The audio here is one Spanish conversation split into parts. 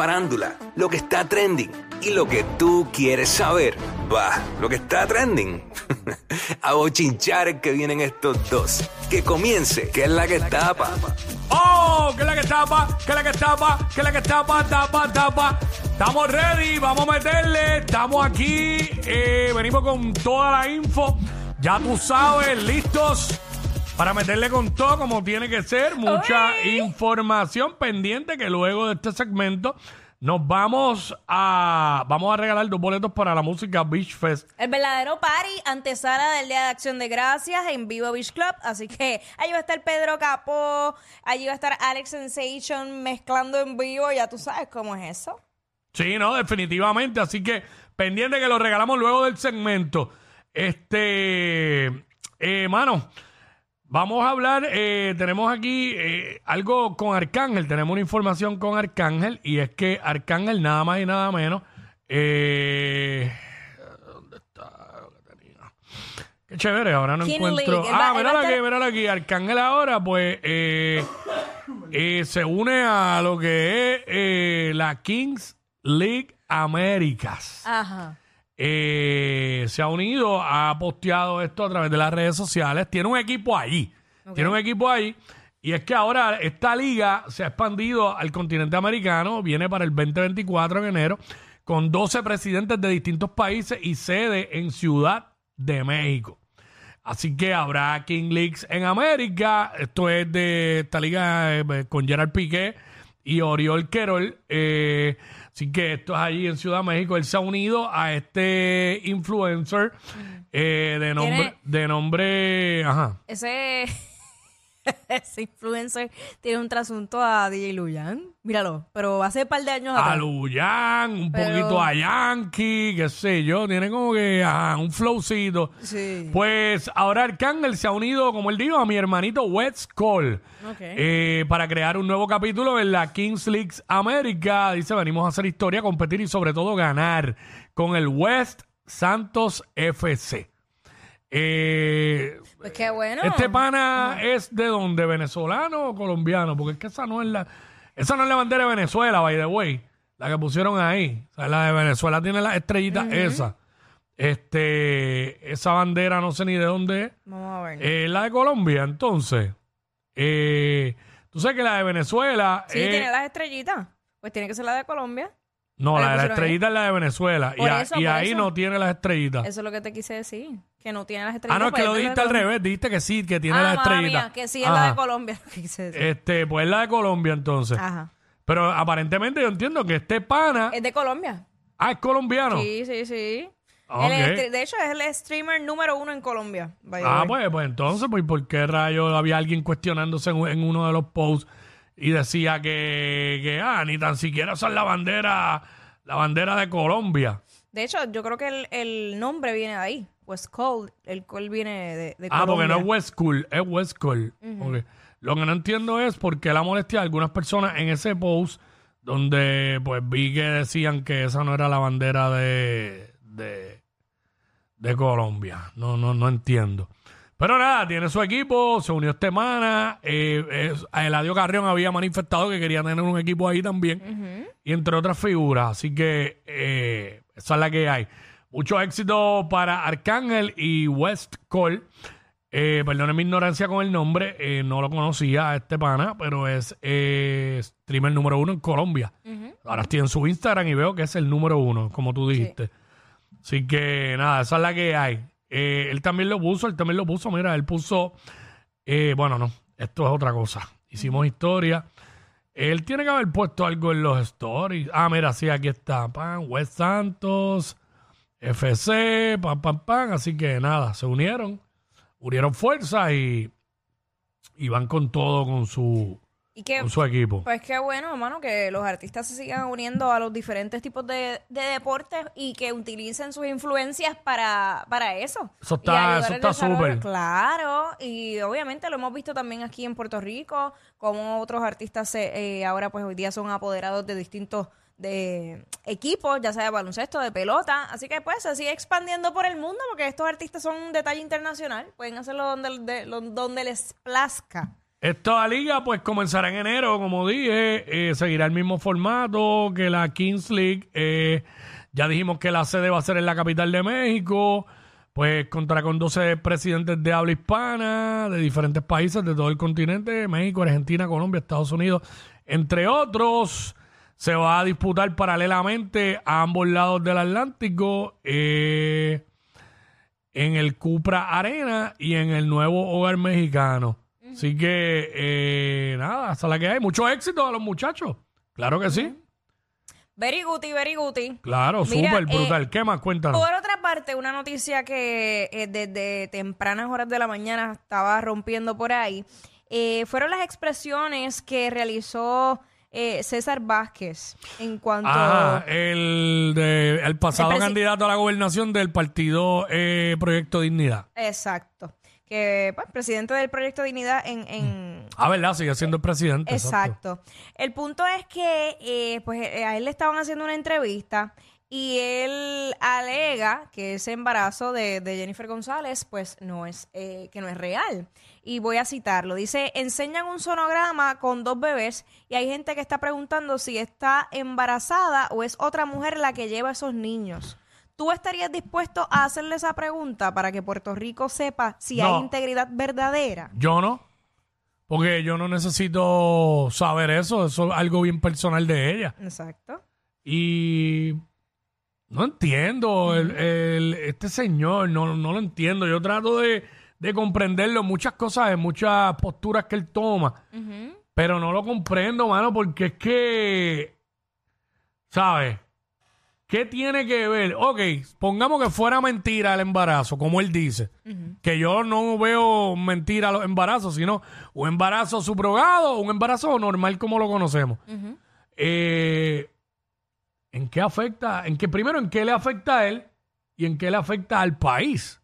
farándula, lo que está trending y lo que tú quieres saber. Va, lo que está trending. A bochinchar que vienen estos dos. Que comience, que es la que tapa. ¡Oh! ¿Qué es la que tapa? ¿Qué es la que tapa? ¿Qué es la que tapa? Tapa, tapa. Estamos ready, vamos a meterle. Estamos aquí. eh, venimos con toda la info. Ya tú sabes, listos para meterle con todo como tiene que ser. Mucha información pendiente que luego de este segmento nos vamos a vamos a regalar dos boletos para la música Beach Fest. El verdadero party antesala del Día de Acción de Gracias en Vivo Beach Club. Así que allí va a estar Pedro Capó, allí va a estar Alex Sensation mezclando en vivo. Ya tú sabes cómo es eso. Sí, no, definitivamente. Así que pendiente que lo regalamos luego del segmento. Este, eh, mano, vamos a hablar. eh, tenemos aquí eh, algo con Arcángel. Tenemos una información con Arcángel y es que Arcángel, nada más y nada menos. eh, ¿Dónde está lo que tenía? Qué chévere, ahora no encuentro. League. Ah, va- él va a míralo aquí, míralo aquí. Arcángel ahora, pues, eh, eh, se une a lo que es eh, la Kings League Américas. Ajá. Eh, se ha unido, ha posteado esto a través de las redes sociales. Tiene un equipo allí. Tiene un equipo ahí. Y es que ahora esta liga se ha expandido al continente americano. Viene para el 2024 en enero. Con 12 presidentes de distintos países y sede en Ciudad de México. Así que habrá King Leagues en América. Esto es de esta liga eh, con Gerard Piqué y Oriol Querol. Eh, así que esto es allí en Ciudad de México. Él se ha unido a este influencer eh, de nombre, Tiene- de nombre, ajá. Ese, ese influencer tiene un trasunto a DJ Luyan. Míralo, pero hace un par de años A atrás. Luyan, un Pero- poquito a Yankee, qué sé yo. Tiene como que ajá, un flowcito. Sí. Pues ahora Arcángel se ha unido, como él dijo, a mi hermanito West Cole Ok. eh, para crear un nuevo capítulo en la Kings League América. Dice, venimos a hacer historia, competir y sobre todo ganar con el West Santos FC. Eh, Pues qué bueno. este pana es de dónde, venezolano o colombiano, porque es que esa no es la, esa no es la bandera de Venezuela, by the way, la que pusieron ahí. O sea, la de Venezuela tiene las estrellitas esa. Este, esa bandera no sé ni de dónde es. Vamos a ver. Eh, la de Colombia, entonces. Eh, tú sabes que la de Venezuela. sí, es- tiene las estrellitas. Pues tiene que ser la de Colombia. No, la de la estrellita es la de Venezuela. Y, Por a- eso, y por ahí eso. no tiene las estrellitas. Eso es lo que te quise decir. Que no tiene las ah, estrellitas. no, es que pues lo es dijiste al revés. Dijiste que sí, que tiene Ah, las estrellitas. mía, que sí es la de Ajá. Colombia. Quise decir. Este, pues la de Colombia entonces. Ajá. Pero aparentemente yo entiendo que este pana. Es de Colombia. ah, es colombiano. Sí, sí, sí. Ah, Él es ok. stre- de hecho, es el streamer número uno en Colombia. by the Ah, way. pues, pues entonces, pues, ¿por qué rayos había alguien cuestionándose en, en uno de los posts y decía que, que, ah, ni tan siquiera son la bandera, la bandera de Colombia? De hecho, yo creo que el, el nombre viene de ahí. West Cold. El Cold viene de, de Ah, porque Colombia. no es West Cool, es West Cool. Lo que no entiendo es por qué la molestia de algunas personas en ese post donde pues vi que decían que esa no era la bandera de, de, de Colombia. No, no, no entiendo. Pero nada, tiene su equipo, se unió esta semana. Eh, es- Eladio Carrión había manifestado que quería tener un equipo ahí también. Y entre otras figuras. Así que eh, esa es la que hay. Mucho éxito para Arcángel y West Cole. Eh, perdone mi ignorancia con el nombre, eh, no lo conocía a este pana, pero es eh, streamer número uno en Colombia. Ahora estoy en su Instagram y veo que es el número uno, como tú dijiste. Así que nada, esa es la que hay. Eh, él también lo puso, él también lo puso, mira, él puso, eh, bueno, no, esto es otra cosa. Hicimos historia. Él tiene que haber puesto algo en los stories. Ah, mira, sí, aquí está. Pan, West Santos, FC, pam, pam, pam. Así que nada, se unieron, unieron fuerzas y, y van con todo con su, Y que, con su equipo. pues qué bueno, hermano, que los artistas se sigan uniendo a los diferentes tipos de, de deportes y que utilicen sus influencias para, para eso. Eso está- eso está súper. Claro, y obviamente lo hemos visto también aquí en Puerto Rico, como otros artistas se, eh, ahora pues hoy día son apoderados de distintos de equipos, ya sea de baloncesto, de pelota, así que pues se sigue expandiendo por el mundo porque estos artistas son un detalle internacional, pueden hacerlo donde, de- donde les plazca. Esta liga pues comenzará en enero, como dije, eh, seguirá el mismo formato que la Kings League. Eh, ya dijimos que la sede va a ser en la capital de México, pues contará con 12 presidentes de habla hispana de diferentes países de todo el continente, México, Argentina, Colombia, Estados Unidos, entre otros. Se va a disputar paralelamente a ambos lados del Atlántico. Eh, en el Cupra Arena y en el nuevo Hogar Mexicano. Así que, eh, nada, hasta la que hay. Mucho éxito a los muchachos. Claro que sí. Very guti, very guti. Claro, Mira, súper eh, brutal. ¿Qué más? Cuéntanos. Por otra parte, una noticia que eh, desde tempranas horas de la mañana estaba rompiendo por ahí, eh, fueron las expresiones que realizó eh, César Vázquez en cuanto... Ajá, el, de, el pasado El presi- candidato a la gobernación del partido eh, Proyecto Dignidad. Exacto. Que, pues, presidente del Proyecto Dignidad en... en Ah, ¿verdad? Sigue siendo el presidente. Exacto. El punto es que eh, pues eh, a él le estaban haciendo una entrevista y él alega que ese embarazo de, de Jennifer González pues no es eh, que no es real. Y voy a citarlo. Dice, enseñan un sonograma con dos bebés y hay gente que está preguntando si está embarazada o es otra mujer la que lleva a esos niños. ¿Tú estarías dispuesto a hacerle esa pregunta para que Puerto Rico sepa si No. hay integridad verdadera? Yo no. Porque yo no necesito saber eso. Eso es algo bien personal de ella. Exacto. Y no entiendo el, el- este señor, no, no lo entiendo. Yo trato de, de comprenderlo en muchas cosas, en muchas posturas que él toma, pero no lo comprendo, mano, porque es que, ¿sabes? ¿Qué tiene que ver? Ok, pongamos que fuera mentira el embarazo, como él dice. Que yo no veo mentira los embarazos, sino un embarazo subrogado o un embarazo normal como lo conocemos. Eh, ¿En qué afecta? En qué, primero, ¿en qué le afecta a él? Y en qué le afecta al país.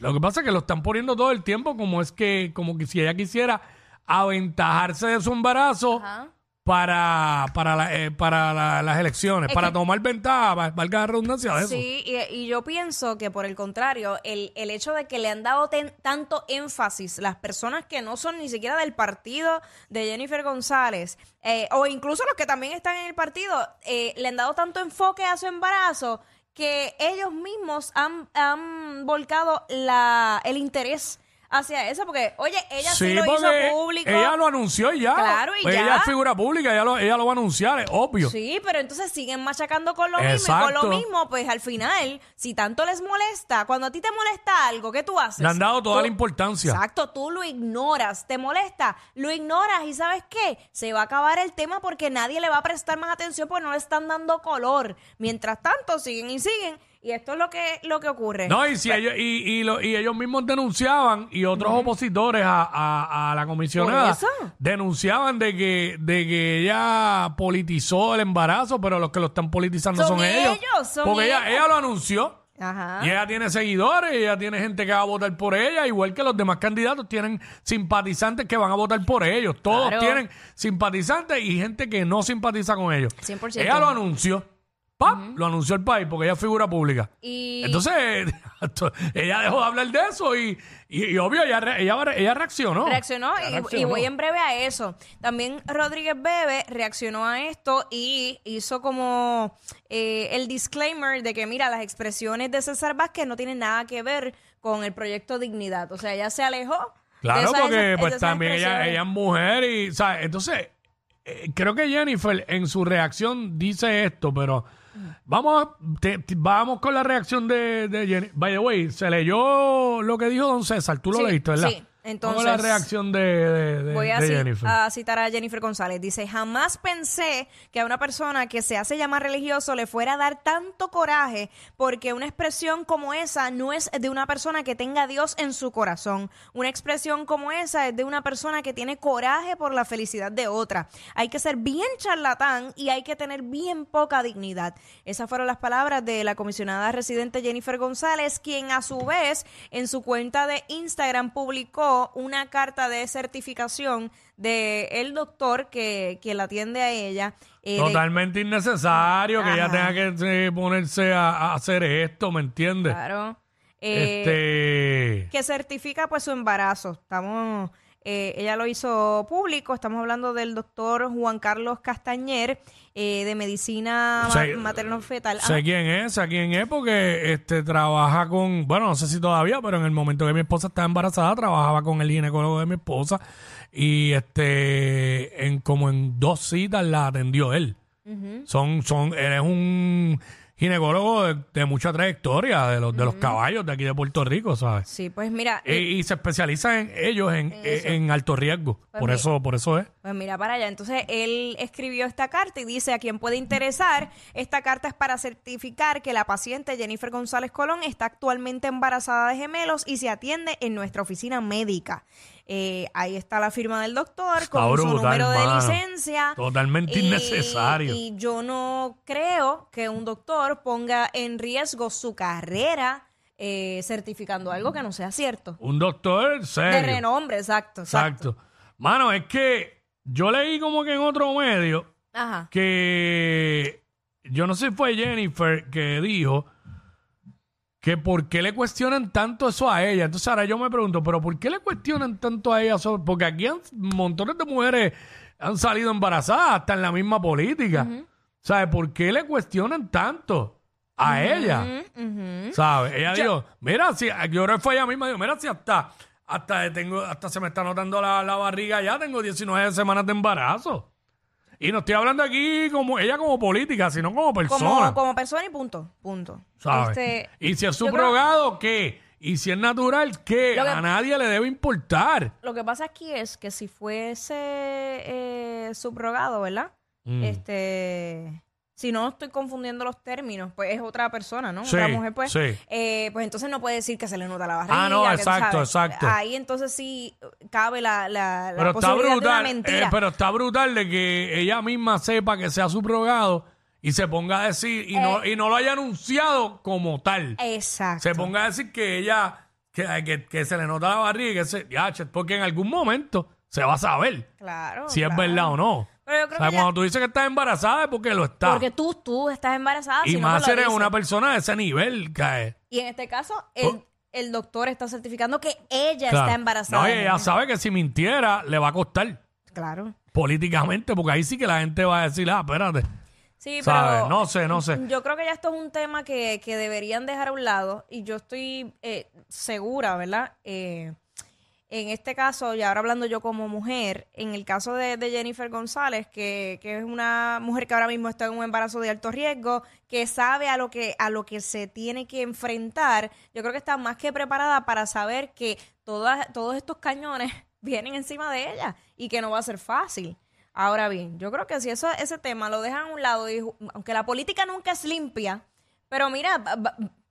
Lo que pasa es que lo están poniendo todo el tiempo como es que, como que si ella quisiera aventajarse de su embarazo Ajá. Para, para, la- eh, para la- las elecciones, Es para que- tomar ventaja, va- valga la redundancia de eso. Sí, y, y yo pienso que por el contrario, el, el hecho de que le han dado ten- tanto énfasis las personas que no son ni siquiera del partido de Jennifer González, eh, o incluso los que también están en el partido, eh, le han dado tanto enfoque a su embarazo que ellos mismos han, han volcado la, el interés hacia eso, porque, oye, ella sí, lo hizo porque público. ella lo anunció y ya. Claro, y Pues ya. Ella es figura pública, ella lo, ella lo va a anunciar, es obvio. Sí, pero entonces siguen machacando con lo mismo y Exacto. con lo mismo, pues al final, si tanto les molesta, cuando a ti te molesta algo, ¿qué tú haces? Le han dado toda Tú- la importancia. Exacto, tú lo ignoras, te molesta, lo ignoras y ¿sabes qué? Se va a acabar el tema porque nadie le va a prestar más atención porque no le están dando color. Mientras tanto, siguen y siguen y esto es lo que, lo que ocurre. No, y, si ellos, y, y, lo- y ellos mismos denunciaban, y otros opositores a, a- a la comisionada eso. denunciaban de que, de que ella politizó el embarazo, pero los que lo están politizando son, Son ellos. ellos, son Porque ella, ellos. ella lo anunció. Ajá. Y ella tiene seguidores, y ella tiene gente que va a votar por ella, igual que los demás candidatos tienen simpatizantes que van a votar por ellos. Todos Claro. tienen simpatizantes y gente que no simpatiza con ellos. 100%. Ella lo anunció. ¡Pap! Lo anunció el país porque ella es figura pública. Y Entonces, ella dejó de hablar de eso y, y, y obvio, ella, re- ella, ella reaccionó. Reaccionó y, reaccionó. voy en breve a eso. También Rodríguez Bebe reaccionó a esto y hizo como eh, el disclaimer de que, mira, las expresiones de César Vázquez no tienen nada que ver con el proyecto Dignidad. O sea, ella se alejó. de Claro, esas- porque pues esas también ella, expresiones. ella es mujer y, ¿sabes? Entonces, eh, creo que Jennifer en su reacción dice esto, pero vamos, a- te- te- vamos con la reacción de, de Jennifer. By the way, se leyó lo que dijo don César, tú lo Sí, leíste, ¿verdad? sí. Entonces, a la reacción de, de- de- Voy a, de ci- Jennifer. a citar a Jennifer González. Dice, jamás pensé que a una persona que se hace llamar religioso le fuera a dar tanto coraje porque una expresión como esa no es de una persona que tenga a Dios en su corazón. Una expresión como esa es de una persona que tiene coraje por la felicidad de otra. Hay que ser bien charlatán y hay que tener bien poca dignidad. Esas fueron las palabras de la comisionada residente Jennifer González, quien a su vez en su cuenta de Instagram publicó una carta de certificación de el doctor que, que la atiende a ella. eh, de- Totalmente innecesario que ella tenga que eh, ponerse a, a hacer esto, ¿me entiendes? claro. Eh, Este. que certifica pues su embarazo. Estamos Eh, ella lo hizo público. Estamos hablando del doctor Juan Carlos Castañer eh, de medicina Sé- materno-fetal. Sé quién es, sé quién es, porque este trabaja con, bueno, no sé si todavía, pero en el momento que mi esposa estaba embarazada, trabajaba con el ginecólogo de mi esposa y este, en como en dos citas la atendió él. Son, son, él es un ginecólogo de, de mucha trayectoria, de los, de los caballos de aquí de Puerto Rico, ¿sabes? Sí, pues mira, Y, y se especializa en ellos en, en alto riesgo. Pues por mi- eso, por eso es. Pues mira para allá. Entonces él escribió esta carta y dice a quien puede interesar, esta carta es para certificar que la paciente Jennifer González Colón está actualmente embarazada de gemelos y se atiende en nuestra oficina médica. Eh, ahí está la firma del doctor con su brutal, número de licencia. Totalmente Y- innecesario. Y yo no creo que un doctor ponga en riesgo su carrera eh, certificando algo que no sea cierto. Un doctor serio. De renombre, exacto, exacto. Exacto. Mano, es que yo leí como que en otro medio Ajá. que yo no sé si fue Jennifer que dijo que por qué le cuestionan tanto eso a ella. Entonces ahora yo me pregunto, pero ¿por qué le cuestionan tanto a ella? eso? Porque aquí han- montones de mujeres han salido embarazadas, hasta en la misma política. ¿Sabes? ¿Por qué le cuestionan tanto a ella? ¿Sabes? Ella dijo, mira, si, yo creo que fue ella misma, dijo, mira, si hasta, hasta, tengo, hasta se me está notando la, la barriga ya, tengo 19 semanas de embarazo. Y no estoy hablando aquí como ella como política, sino como persona. Como, como persona y punto. Punto. ¿sabes? Este, y si es subrogado, ¿qué? Y si es natural, ¿qué? Que- A nadie le debe importar. Lo que pasa aquí es que si fuese eh, subrogado, ¿verdad? Mm. Este. Si no estoy confundiendo los términos, pues es otra persona, ¿no? Sí, otra mujer, pues. sí. eh, pues entonces no puede decir que se le nota la barriga. Ah, no, que, exacto, exacto. Ahí entonces sí cabe la, la, la Pero está posibilidad de una brutal, mentira. eh, pero está brutal de que ella misma sepa que sea subrogado y se ponga a decir, y, no, Eh. y no lo haya anunciado como tal. Exacto. se ponga a decir que ella, que, que, que se le nota la barriga, que se, ya, porque en algún momento se va a saber Claro. si es verdad o no. Pero yo O creo sea, que ya- cuando tú dices que estás embarazada es porque lo estás. Porque tú, tú estás embarazada. y si no, más lo eres dices. una persona de ese nivel, cae. Y en este caso, el, el doctor está certificando que ella Oh. Está embarazada. No, y ella sabe que si mintiera le va a costar Claro. políticamente, porque ahí sí que la gente va a decir, ah, espérate. Sí, ¿Sabes? pero No sé, no sé. yo creo que ya esto es un tema que, que deberían dejar a un lado y yo estoy eh, segura, ¿verdad? Eh, en este caso, y ahora hablando yo como mujer, en el caso de, Jennifer González, que, que es una mujer que ahora mismo está en un embarazo de alto riesgo, que sabe a lo que, a lo que se tiene que enfrentar, yo creo que está más que preparada para saber que todas, todos estos cañones vienen encima de ella y que no va a ser fácil. Ahora bien, yo creo que si eso, ese tema lo dejan a un lado, y, aunque la política nunca es limpia, pero mira,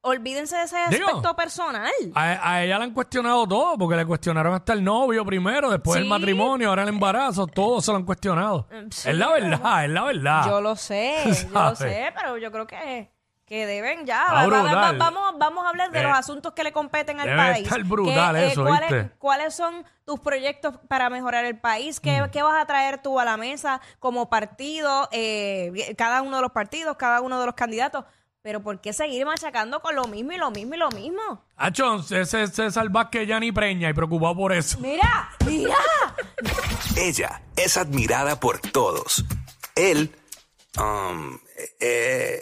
olvídense de ese Digo, aspecto personal. A, a ella le han cuestionado todo, porque le cuestionaron hasta el novio primero, después el matrimonio, ahora el embarazo, todo se lo han cuestionado. sí, es la verdad, es la verdad. Yo lo sé, yo lo sé, pero yo creo que, que deben ya. Está Va- va- va- brutal. vamos, vamos a hablar de Eh, los asuntos que le competen al debe país. estar brutal ¿Qué, eso, ¿cuáles, ¿viste? ¿Cuáles son tus proyectos para mejorar el país? ¿Qué, Mm. qué vas a traer tú a la mesa como partido? eh, cada uno de los partidos, cada uno de los candidatos. Pero ¿por qué seguir machacando con lo mismo y lo mismo y lo mismo? Achón, ese César Vázquez ya ni preña y preocupado por eso. Mira, mira. Ella es admirada por todos. Él, um, eh,